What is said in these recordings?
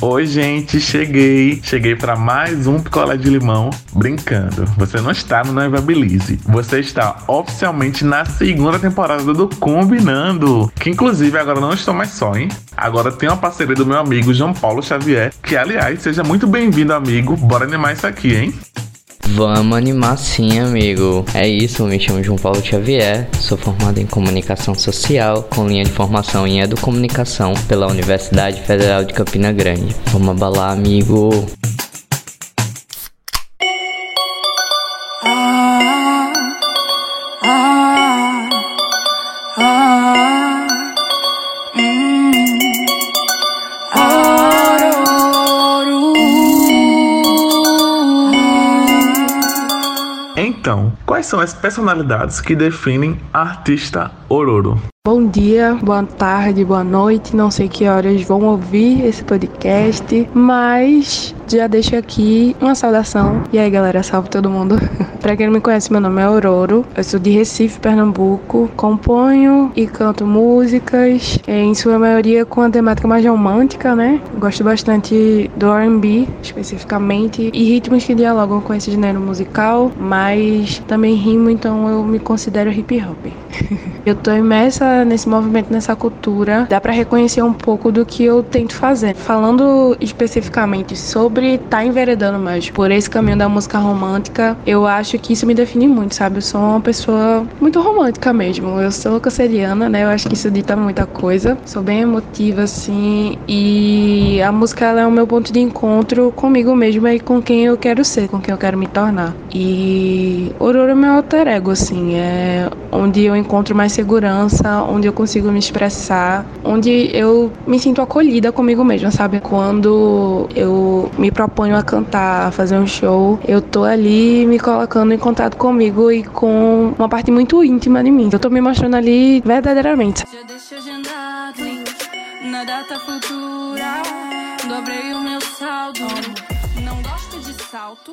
Oi, gente, cheguei. Cheguei para mais um picolé de limão. Brincando, você não está no Noiva Belize. Você está oficialmente na segunda temporada do Combinando. Que inclusive agora não estou mais só, hein? Agora tem uma parceria do meu amigo João Paulo Xavier. Que aliás, seja muito bem-vindo, amigo. Bora animar isso aqui, hein? Vamos animar sim, amigo. É isso, me chamo João Paulo Xavier, sou formado em Comunicação Social, com linha de formação em Educomunicação pela Universidade Federal de Campina Grande. Vamos abalar, amigo. Quais são as personalidades que definem artista Ororo? Bom dia, boa tarde, boa noite. Não sei que horas vão ouvir esse podcast, mas já deixo aqui uma saudação. E aí, galera, salve todo mundo. pra quem não me conhece, meu nome é Auroro. Eu sou de Recife, Pernambuco. Componho e canto músicas, em sua maioria com a temática mais romântica, né? Gosto bastante do R&B, especificamente, e ritmos que dialogam com esse gênero musical, mas também rimo, então eu me considero hip hop. eu tô imersa nesse movimento, nessa cultura. Dá para reconhecer um pouco do que eu tento fazer. Falando especificamente sobre estar tá enveredando mais por esse caminho da música romântica, eu acho que isso me define muito, sabe? Eu sou uma pessoa muito romântica mesmo. Eu sou canceriana, né? Eu acho que isso dita muita coisa. Sou bem emotiva, assim, e a música é o meu ponto de encontro comigo mesma e com quem eu quero ser, com quem eu quero me tornar. E Aurora é meu alter ego, assim, é onde eu encontro mais segurança, onde eu consigo me expressar, onde eu me sinto acolhida comigo mesma, sabe? Quando eu me proponho a cantar, a fazer um show, eu tô ali me colocando em contato comigo e com uma parte muito íntima de mim. Eu tô me mostrando ali verdadeiramente. Já agendado na data futura, dobrei o meu saldo, não gosto de salto.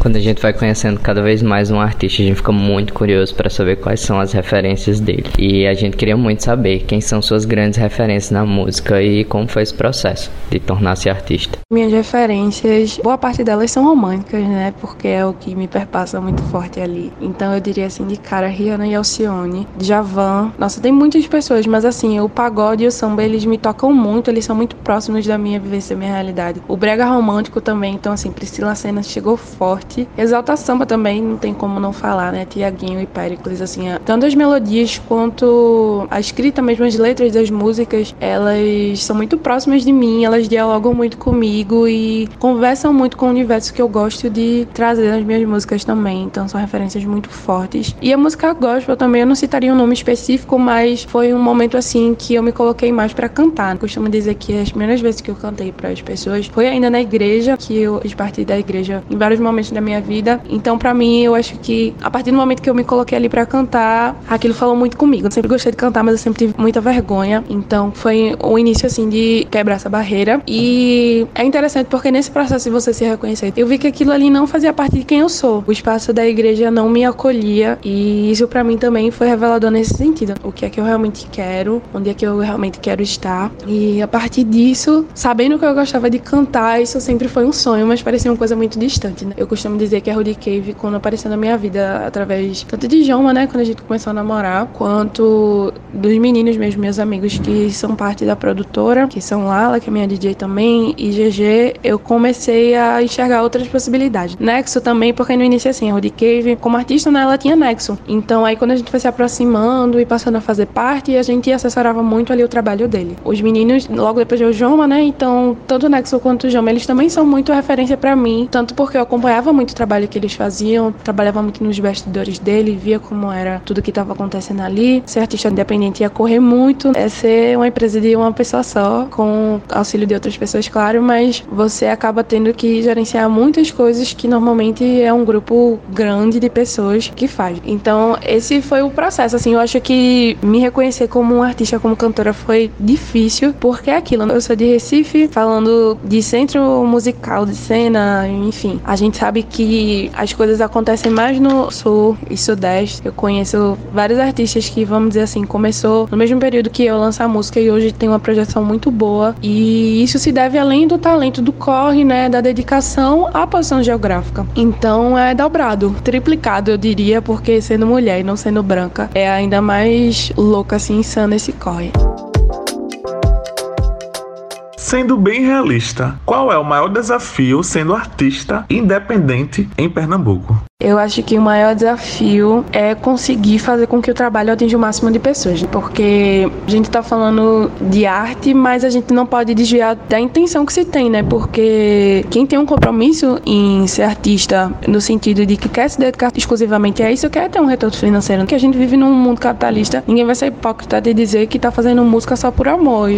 Quando a gente vai conhecendo cada vez mais um artista, a gente fica muito curioso para saber quais são as referências dele. E a gente queria muito saber quem são suas grandes referências na música e como foi esse processo de tornar-se artista. Minhas referências, boa parte delas são românticas, né? Porque é o que me perpassa muito forte ali. Então eu diria assim, de cara, Rihanna e Alcione, Javan. Nossa, tem muitas pessoas, mas assim, o pagode e o samba, eles me tocam muito, eles são muito próximos da minha vivência, da minha realidade. O brega romântico também, então assim, Priscila Senna chegou forte forte. Exalta Samba também, não tem como não falar, né? Tiaguinho e Péricles, assim, tanto as melodias quanto a escrita mesmo, as letras das músicas, elas são muito próximas de mim, elas dialogam muito comigo e conversam muito com o universo que eu gosto de trazer nas minhas músicas também. Então são referências muito fortes. E a música gospel também, eu não citaria um nome específico, mas foi um momento assim que eu me coloquei mais para cantar. Eu costumo dizer que as primeiras vezes que eu cantei para as pessoas foi ainda na igreja, que eu fiz parte da igreja em vários momentos da minha vida. Então, para mim, eu acho que a partir do momento que eu me coloquei ali para cantar, aquilo falou muito comigo. Eu sempre gostei de cantar, mas eu sempre tive muita vergonha. Então, foi o início assim de quebrar essa barreira. E é interessante porque nesse processo de você se reconhecer, eu vi que aquilo ali não fazia parte de quem eu sou. O espaço da igreja não me acolhia e isso para mim também foi revelador nesse sentido. O que é que eu realmente quero, onde é que eu realmente quero estar. E a partir disso, sabendo que eu gostava de cantar, isso sempre foi um sonho, mas parecia uma coisa muito distante, né? Eu costumo dizer que a Rudy Cave, quando apareceu na minha vida, através tanto de Joma, né, quando a gente começou a namorar, quanto dos meninos mesmo, meus amigos que são parte da produtora, que são Lala, que é minha DJ também, e GG, eu comecei a enxergar outras possibilidades. Nexo também, porque no início, assim, a Rudy Cave, como artista, né, ela tinha Nexo. Então, aí quando a gente foi se aproximando e passando a fazer parte, a gente assessorava muito ali o trabalho dele. Os meninos, logo depois de Joma, né, então, tanto o Nexo quanto o Joma, eles também são muito referência para mim, tanto porque eu acompanhava muito o trabalho que eles faziam, trabalhava muito nos bastidores dele, via como era tudo que estava acontecendo ali. Ser artista independente ia correr muito, é ser uma empresa de uma pessoa só, com auxílio de outras pessoas, claro, mas você acaba tendo que gerenciar muitas coisas que normalmente é um grupo grande de pessoas que faz. Então, esse foi o processo, assim, eu acho que me reconhecer como artista, como cantora foi difícil, porque é aquilo, eu sou de Recife, falando de centro musical, de cena, enfim, a gente sabe sabe que as coisas acontecem mais no sul e sudeste. Eu conheço vários artistas que, vamos dizer assim, começou no mesmo período que eu lançar música e hoje tem uma projeção muito boa. E isso se deve além do talento do corre, né, da dedicação à posição geográfica. Então é dobrado, triplicado, eu diria, porque sendo mulher e não sendo branca é ainda mais louca assim, insana esse corre. Sendo bem realista, qual é o maior desafio sendo artista independente em Pernambuco? Eu acho que o maior desafio é conseguir fazer com que o trabalho atinja o máximo de pessoas, porque a gente está falando de arte, mas a gente não pode desviar da intenção que se tem, né? Porque quem tem um compromisso em ser artista, no sentido de que quer se dedicar exclusivamente a isso, quer ter um retorno financeiro. Que a gente vive num mundo capitalista, ninguém vai ser hipócrita de dizer que está fazendo música só por amor.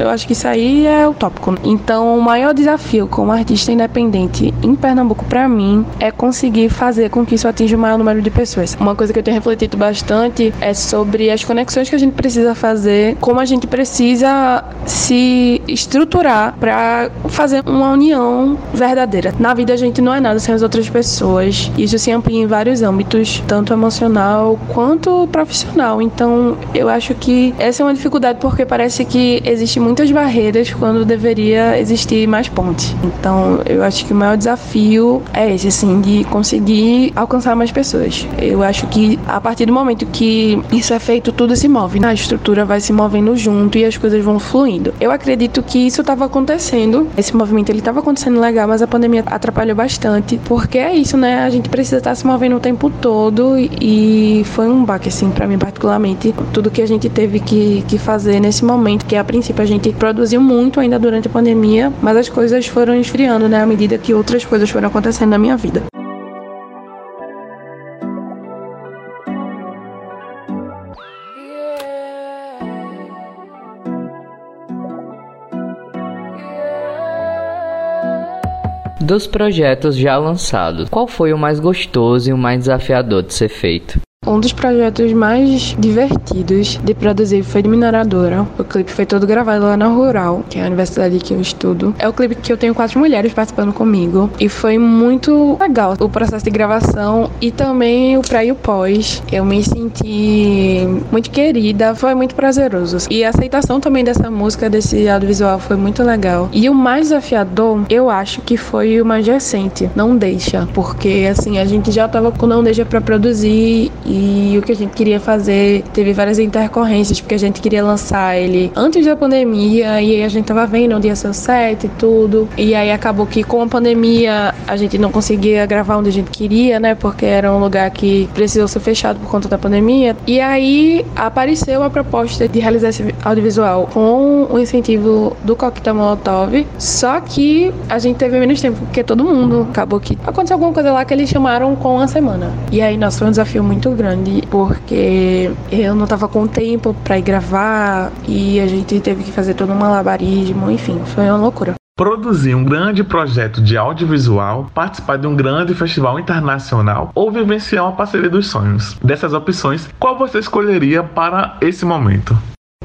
Eu acho que isso aí é utópico. Então, o maior desafio como artista independente em Pernambuco, para mim, é conseguir fazer fazer com que isso atinja o maior número de pessoas. Uma coisa que eu tenho refletido bastante é sobre as conexões que a gente precisa fazer, como a gente precisa se estruturar para fazer uma união verdadeira. Na vida a gente não é nada sem as outras pessoas. Isso se amplia em vários âmbitos, tanto emocional quanto profissional. Então, eu acho que essa é uma dificuldade porque parece que existem muitas barreiras quando deveria existir mais pontes. Então, eu acho que o maior desafio é esse, assim, de conseguir alcançar mais pessoas. Eu acho que a partir do momento que isso é feito, tudo se move. Né? A estrutura vai se movendo junto e as coisas vão fluindo. Eu acredito que isso estava acontecendo. Esse movimento ele estava acontecendo legal, mas a pandemia atrapalhou bastante. Porque é isso, né? A gente precisa estar se movendo o tempo todo e foi um baque, assim, para mim particularmente. Tudo que a gente teve que, que fazer nesse momento, que a princípio a gente produziu muito ainda durante a pandemia, mas as coisas foram esfriando, né? À medida que outras coisas foram acontecendo na minha vida. Dos projetos já lançados, qual foi o mais gostoso e o mais desafiador de ser feito? Um dos projetos mais divertidos de produzir foi de Mineradora. O clipe foi todo gravado lá na Rural, que é a universidade que eu estudo. É o clipe que eu tenho quatro mulheres participando comigo. E foi muito legal o processo de gravação e também o pré e o pós. Eu me senti muito querida, foi muito prazeroso. E a aceitação também dessa música, desse audiovisual, foi muito legal. E o mais desafiador, eu acho que foi o mais recente, Não Deixa. Porque assim, a gente já tava com Não Deixa pra produzir e e o que a gente queria fazer teve várias intercorrências, porque a gente queria lançar ele antes da pandemia e aí a gente tava vendo onde ia ser o set e tudo. E aí acabou que com a pandemia a gente não conseguia gravar onde a gente queria, né? Porque era um lugar que precisou ser fechado por conta da pandemia. E aí apareceu a proposta de realizar esse audiovisual com o incentivo do Coquetel Molotov. Só que a gente teve menos tempo, porque todo mundo acabou que aconteceu alguma coisa lá que eles chamaram com uma semana. E aí, nossa, foi um desafio muito grande grande porque eu não tava com tempo para ir gravar e a gente teve que fazer todo um malabarismo, enfim, foi uma loucura produzir um grande projeto de audiovisual, participar de um grande festival internacional ou vivenciar uma parceria dos sonhos. Dessas opções, qual você escolheria para esse momento?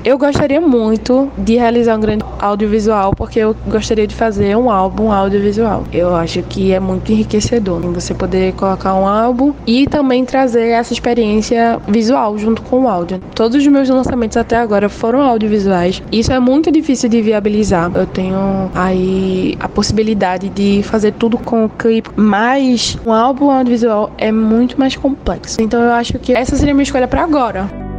Eu gostaria muito de realizar um grande audiovisual, porque eu gostaria de fazer um álbum audiovisual. Eu acho que é muito enriquecedor você poder colocar um álbum e também trazer essa experiência visual junto com o áudio. Todos os meus lançamentos até agora foram audiovisuais. Isso é muito difícil de viabilizar. Eu tenho aí a possibilidade de fazer tudo com o clipe, mas um álbum audiovisual é muito mais complexo. Então eu acho que essa seria a minha escolha para agora.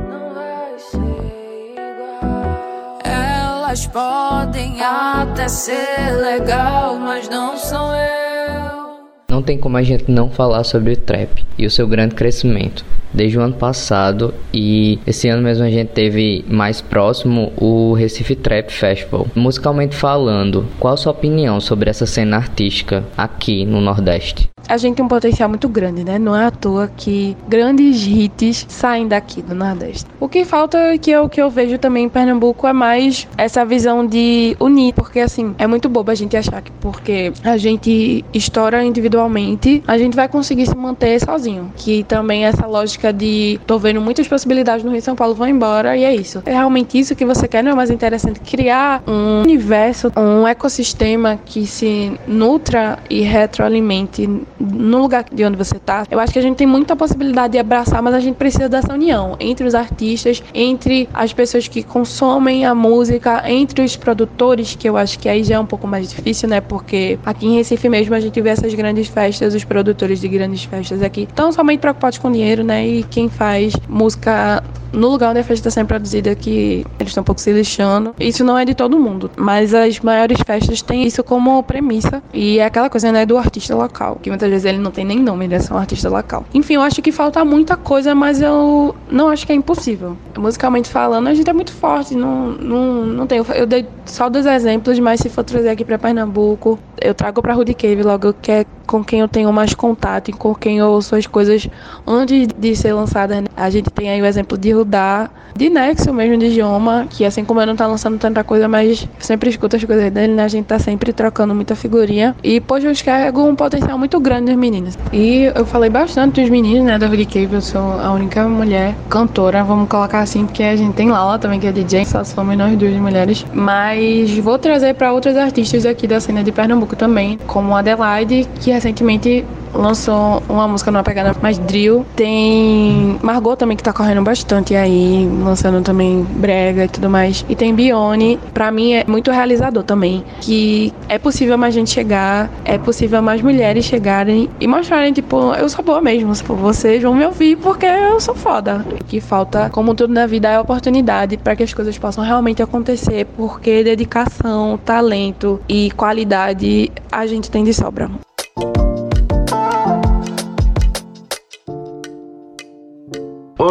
Elas podem até ser legal, mas não são eu. Não tem como a gente não falar sobre o trap e o seu grande crescimento desde o ano passado e esse ano mesmo a gente teve mais próximo o Recife Trap Festival. Musicalmente falando, qual a sua opinião sobre essa cena artística aqui no Nordeste? A gente tem um potencial muito grande, né? Não é à toa que grandes hits saem daqui do Nordeste. O que falta é que eu, que eu vejo também em Pernambuco é mais essa visão de unir, porque assim, é muito bobo a gente achar que porque a gente estoura individualmente, a gente vai conseguir se manter sozinho. Que também essa lógica de tô vendo muitas possibilidades no Rio de São Paulo, vou embora e é isso. É realmente isso que você quer, não é mais interessante criar um universo, um ecossistema que se nutra e retroalimente no lugar de onde você tá. Eu acho que a gente tem muita possibilidade de abraçar, mas a gente precisa dessa união entre os artistas, entre as pessoas que consomem a música, entre os produtores, que eu acho que aí já é um pouco mais difícil, né? Porque aqui em Recife mesmo a gente vê essas grandes festas, os produtores de grandes festas aqui estão somente preocupados com dinheiro, né? Quem faz música no lugar onde a festa está sendo produzida, que eles estão um pouco se lixando. Isso não é de todo mundo, mas as maiores festas têm isso como premissa. E é aquela coisa, né, do artista local, que muitas vezes ele não tem nem nome, ele é só um artista local. Enfim, eu acho que falta muita coisa, mas eu não acho que é impossível. Musicalmente falando, a gente é muito forte, não, não, não tem. Eu dei só dois exemplos, mas se for trazer aqui para Pernambuco, eu trago para Rudy Cave logo, que é com quem eu tenho mais contato e com quem eu ouço as coisas antes de ser lançadas. Né? A gente tem aí o exemplo de Rudá, de Nexo mesmo, de idioma, que assim como ele não tá lançando tanta coisa, mas sempre escuto as coisas dele, né? A gente tá sempre trocando muita figurinha. E, pois, eu enxergo um potencial muito grande das meninas. E eu falei bastante dos meninos, né, da Rudy Cave, eu sou a única mulher cantora, vamos colocar assim, porque a gente tem Lala também, que é DJ, só somos nós duas mulheres. Mas vou trazer para outros artistas aqui da cena de Pernambuco também, como Adelaide, que recentemente lançou uma música numa pegada mais drill. Tem Margot também que tá correndo bastante aí, lançando também brega e tudo mais. E tem Bione, pra mim é muito realizador também, que é possível mais gente chegar, é possível mais mulheres chegarem e mostrarem, tipo, eu sou boa mesmo, tipo, vocês vão me ouvir porque eu sou foda. O que falta, como tudo na vida, é oportunidade para que as coisas possam realmente acontecer, porque dedicação, talento e qualidade a gente tem de sobra.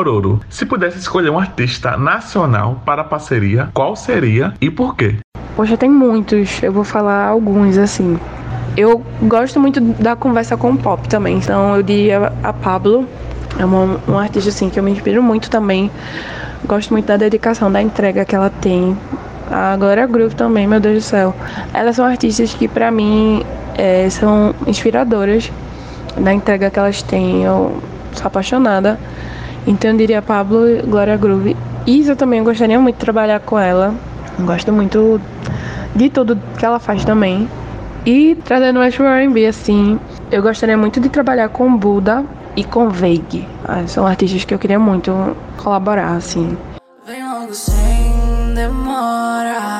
Ororo, se pudesse escolher um artista nacional para a parceria, qual seria e por quê? Poxa, tem muitos. Eu vou falar alguns assim. Eu gosto muito da conversa com o pop também, então eu diria a Pablo. É uma, um artista assim que eu me inspiro muito também. Gosto muito da dedicação, da entrega que ela tem. A Glória Groove também, meu Deus do céu. Elas são artistas que para mim é, são inspiradoras da entrega que elas têm. Eu sou apaixonada. Então eu diria Pablo Glória Groove. Eu também gostaria muito de trabalhar com ela. Gosto muito de tudo que ela faz também. E trazendo o R&B assim, eu gostaria muito de trabalhar com Buda e com Veig. Ah, são artistas que eu queria muito colaborar assim. Vem logo sem demora.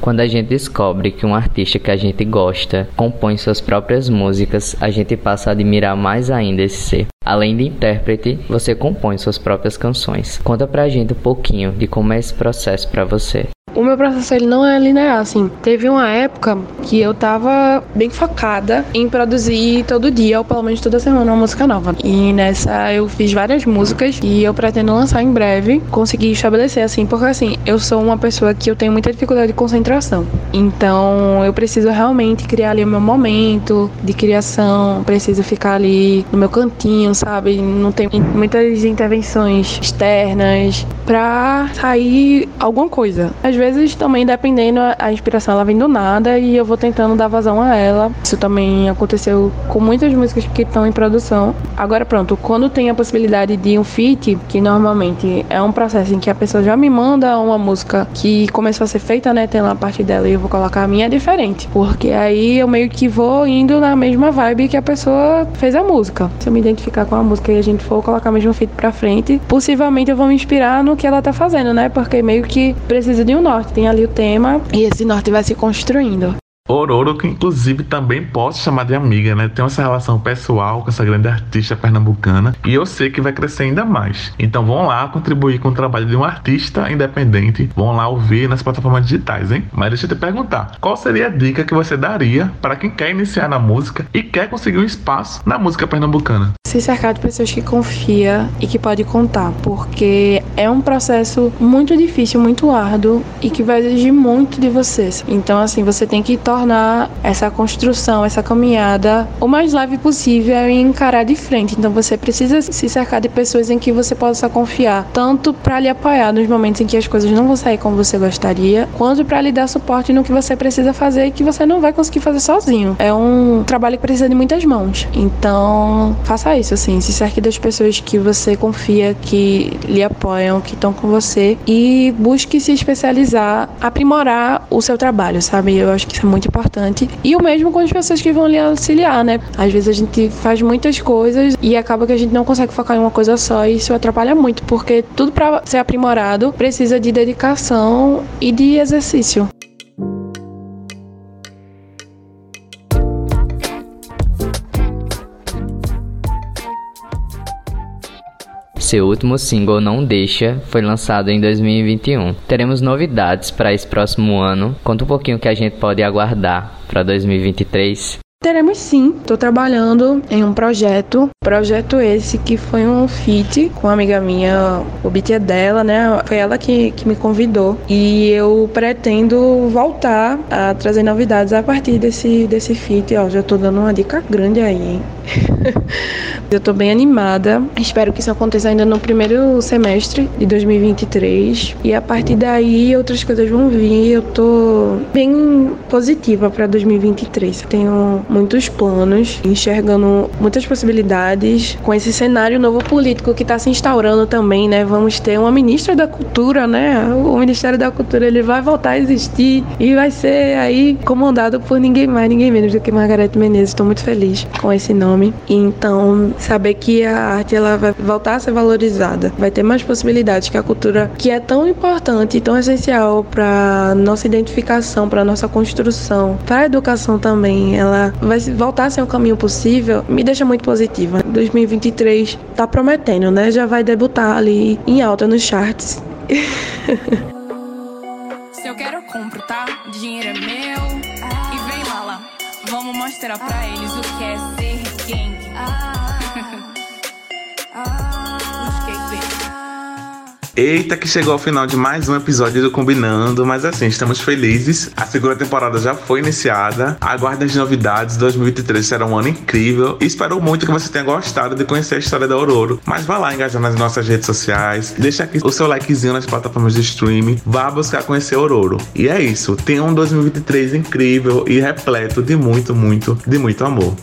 Quando a gente descobre que um artista que a gente gosta compõe suas próprias músicas, a gente passa a admirar mais ainda esse ser. Além de intérprete, você compõe suas próprias canções. Conta pra gente um pouquinho de como é esse processo para você. O meu processo ele não é linear, assim. Teve uma época que eu tava bem focada em produzir todo dia, ou pelo menos toda semana, uma música nova. E nessa eu fiz várias músicas e eu pretendo lançar em breve. Consegui estabelecer, assim, porque assim, eu sou uma pessoa que eu tenho muita dificuldade de concentração. Então eu preciso realmente criar ali o meu momento de criação, preciso ficar ali no meu cantinho, sabe? Não tem muitas intervenções externas pra sair alguma coisa. Às vezes também dependendo a inspiração ela vem do nada e eu vou tentando dar vazão a ela. Isso também aconteceu com muitas músicas que estão em produção. Agora pronto, quando tem a possibilidade de um feat, que normalmente é um processo em que a pessoa já me manda uma música que começou a ser feita, né, tem lá a parte dela e eu vou colocar a minha é diferente, porque aí eu meio que vou indo na mesma vibe que a pessoa fez a música. Se eu me identificar com a música e a gente for colocar mesmo feat pra frente, possivelmente eu vou me inspirar no que ela tá fazendo, né? Porque meio que precisa de um norte, tem ali o tema e esse norte vai se construindo. Ororo, que inclusive também posso chamar de amiga, né? Tem essa relação pessoal com essa grande artista pernambucana e eu sei que vai crescer ainda mais. Então vão lá contribuir com o trabalho de um artista independente, vão lá ouvir nas plataformas digitais, hein? Mas deixa eu te perguntar, qual seria a dica que você daria para quem quer iniciar na música e quer conseguir um espaço na música pernambucana? Se cercar de pessoas que confia e que pode contar, porque é um processo muito difícil, muito árduo e que vai exigir muito de vocês. Então assim, você tem que tornar essa construção, essa caminhada o mais leve possível e encarar de frente. Então você precisa se cercar de pessoas em que você possa confiar, tanto para lhe apoiar nos momentos em que as coisas não vão sair como você gostaria, quanto para lhe dar suporte no que você precisa fazer e que você não vai conseguir fazer sozinho. É um trabalho que precisa de muitas mãos. Então, faça isso assim, se cerque das pessoas que você confia, que lhe apoiam, que estão com você e busque se especializar, aprimorar o seu trabalho, sabe? Eu acho que isso é muito importante. E o mesmo com as pessoas que vão lhe auxiliar, né? Às vezes a gente faz muitas coisas e acaba que a gente não consegue focar em uma coisa só e isso atrapalha muito, porque tudo para ser aprimorado precisa de dedicação e de exercício. Seu último single Não Deixa foi lançado em 2021. Teremos novidades para esse próximo ano. Conta um pouquinho o que a gente pode aguardar para 2023. Teremos sim. Estou trabalhando em um projeto. Projeto esse que foi um feat com uma amiga minha. O beat é dela, né? Foi ela que, que me convidou. E eu pretendo voltar a trazer novidades a partir desse, desse feat. Ó, já estou dando uma dica grande aí, hein? eu estou bem animada. Espero que isso aconteça ainda no primeiro semestre de 2023. E a partir daí outras coisas vão vir. Eu estou bem positiva para 2023. Tenho muitos planos, enxergando muitas possibilidades com esse cenário novo político que está se instaurando também, né? Vamos ter uma ministra da Cultura, né? O Ministério da Cultura ele vai voltar a existir e vai ser aí comandado por ninguém mais, ninguém menos do que Margarete Menezes. Estou muito feliz com esse nome. Então, saber que a arte ela vai voltar a ser valorizada, vai ter mais possibilidades que a cultura, que é tão importante tão essencial para nossa identificação, para nossa construção, para a educação também, ela vai voltar a ser um caminho possível, me deixa muito positiva. 2023 tá prometendo, né? Já vai debutar ali em alta nos charts. Se eu quero, eu compro, tá? Dinheiro é meu. E vem lá, lá. Vamos mostrar pra eles o que é Eita, que chegou ao final de mais um episódio do Combinando, mas assim, estamos felizes. A segunda temporada já foi iniciada. Aguardem as novidades. 2023 será um ano incrível. E espero muito que você tenha gostado de conhecer a história da Aurora. Mas vá lá engajar nas nossas redes sociais. Deixa aqui o seu likezinho nas plataformas de streaming. Vá buscar conhecer Aurora. E é isso. Tenha um 2023 incrível e repleto de muito, muito, de muito amor.